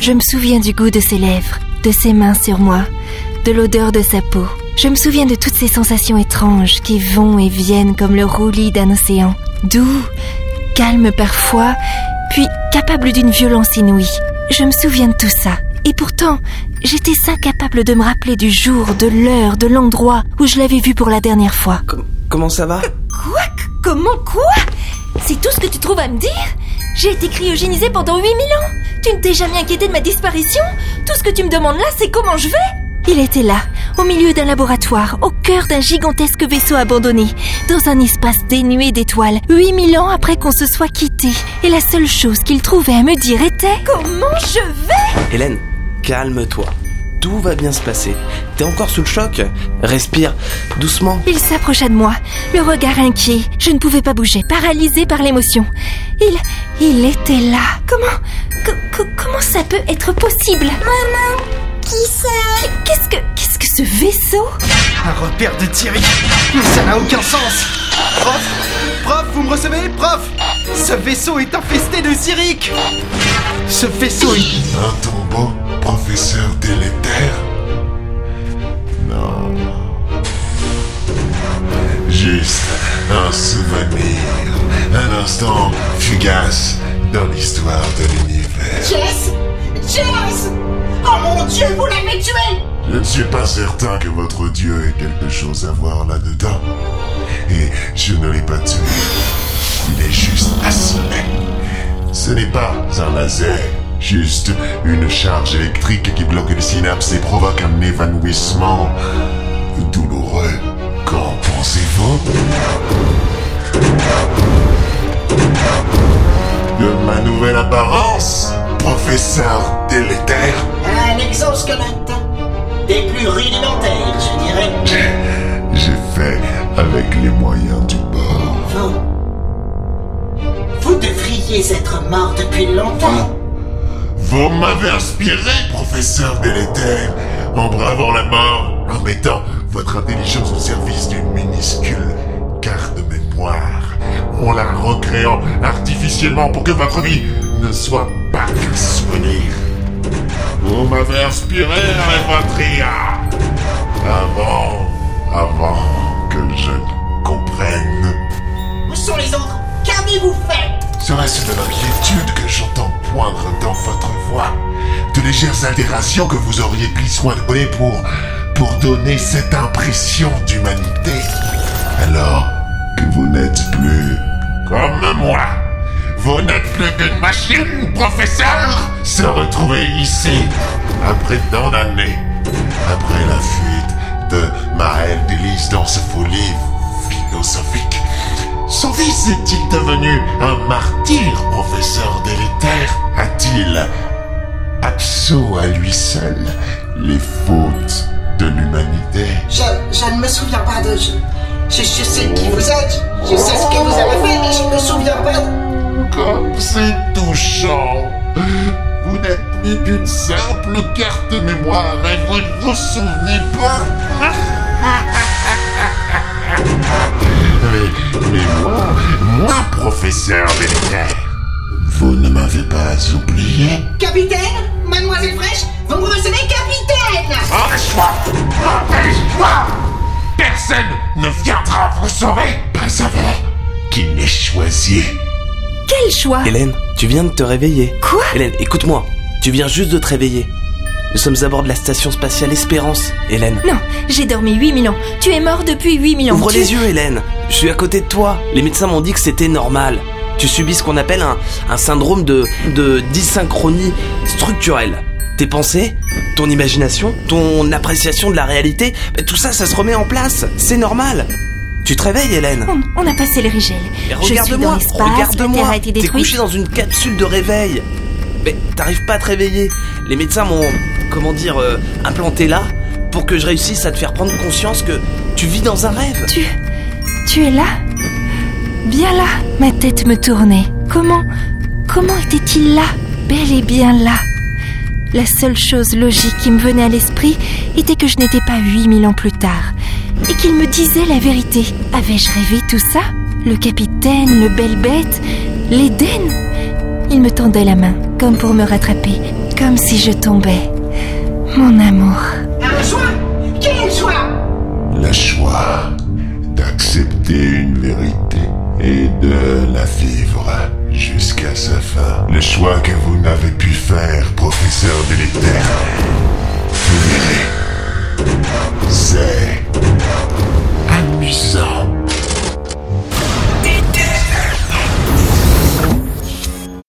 Je me souviens du goût de ses lèvres, de ses mains sur moi, de l'odeur de sa peau. Je me souviens de toutes ces sensations étranges qui vont et viennent comme le roulis d'un océan, doux, calme parfois, puis capable d'une violence inouïe. Je me souviens de tout ça. Et pourtant, j'étais incapable de me rappeler du jour, de l'heure, de l'endroit où je l'avais vu pour la dernière fois. Com- comment ça va? Quoi? Comment? Quoi? C'est tout ce que tu trouves à me dire? J'ai été cryogénisée pendant 8000 ans Tu ne t'es jamais inquiété de ma disparition? Tout ce que tu me demandes là, c'est comment je vais? Il était là, au milieu d'un laboratoire, au cœur d'un gigantesque vaisseau abandonné, dans un espace dénué d'étoiles, 8000 ans après qu'on se soit quitté. Et la seule chose qu'il trouvait à me dire était Comment je vais? Hélène, calme-toi. Tout va bien se passer. T'es encore sous le choc? Respire doucement. Il s'approcha de moi, le regard inquiet. Je ne pouvais pas bouger, paralysée par l'émotion. Il, il était là. Comment, co- co- comment ça peut être possible? Maman, qui c'est Qu'est-ce que, qu'est-ce que ce vaisseau? Un repère de Thierry Ça n'a aucun sens Prof Prof, vous me recevez? Prof Ce vaisseau est infesté de Cyric Ce vaisseau est... Un tombeau, professeur délétère Non. Juste un souvenir, un instant fugace dans l'histoire de l'univers. Jess Jess Oh mon dieu, vous l'avez tué Je ne suis pas certain que votre dieu ait quelque chose à voir là-dedans. Et je ne l'ai pas tué. Il est juste assommé. Ce n'est pas un laser, juste une charge électrique qui bloque les synapses et provoque un évanouissement douloureux. Qu'en pensez-vous? De ma nouvelle apparence, professeur délétère Un exosquelette. Des plus rudimentaires, je dirais. J'ai fait avec les moyens du bord. Vous. Vous devriez être mort depuis longtemps. Vous m'avez inspiré, professeur délétère, en bravant la mort, en mettant votre intelligence au service d'une minuscule carte de mémoire, en la recréant artificiellement pour que votre vie ne soit pas qu'un souvenir. Vous m'avez inspiré avec votre avant, avant que je ne comprenne. Où sont les autres? Qu'avez-vous fait? Serait-ce de l'inquiétude que j'entends poindre dans votre voix De légères altérations que vous auriez pris soin de donner pour... pour donner cette impression d'humanité. Alors que vous n'êtes plus... Comme moi Vous n'êtes plus qu'une machine, professeur Se retrouver ici, après tant d'années, après la fuite de Maël Délice dans ce folie philosophique, son fils est-il devenu un martyr, professeur délétère A-t-il absous à lui seul les fautes de l'humanité? Je, je ne me souviens pas de... Je, je, je sais qui vous êtes. Je sais ce que vous avez fait, mais je ne me souviens pas. de- Comme c'est touchant. Vous n'êtes plus qu'une simple carte mémoire et vous ne vous souvenez pas mais, mais moi, moi, professeur délétère, vous ne m'avez pas oublié Capitaine Mademoiselle Fraîche Vous me recevez, capitaine Empêche-moi Empêche-moi Personne ne viendra vous sauver Pas avant qu'il n'ait choisi. Quel choix? Hélène, tu viens de te réveiller. Quoi? Hélène, écoute-moi. Tu viens juste de te réveiller. Nous sommes à bord de la station spatiale Espérance, Hélène. Non, j'ai dormi 8000 ans. Tu es mort depuis 8000 ans. Ouvre Tu- les yeux, Hélène. Je suis à côté de toi. Les médecins m'ont dit que c'était normal. Tu subis ce qu'on appelle un, un syndrome de, de dysynchronie structurelle. Tes pensées, ton imagination, ton appréciation de la réalité, bah, tout ça, ça se remet en place. C'est normal. Tu te réveilles, Hélène. On, on a passé le rigel. Et Je suis dans regarde-moi, regarde-moi. T'es couché dans une capsule de réveil. Mais t'arrives pas à te réveiller. Les médecins m'ont, comment dire, euh, implanté là pour que je réussisse à te faire prendre conscience que tu vis dans un rêve. Tu. Tu es là? Bien là Ma tête me tournait. Comment. Comment était-il là? Bel et bien là. La seule chose logique qui me venait à l'esprit était que je n'étais pas 8000 ans plus tard. Et qu'il me disait la vérité. Avais-je rêvé tout ça? Le capitaine, le bel bête, l'Éden? Il me tendait la main, comme pour me rattraper, Comme si je tombais. Mon amour. Un choix Quel choix Le choix d'accepter une vérité et de la vivre jusqu'à sa fin. Le choix que vous n'avez pu faire, professeur. Vous verrez.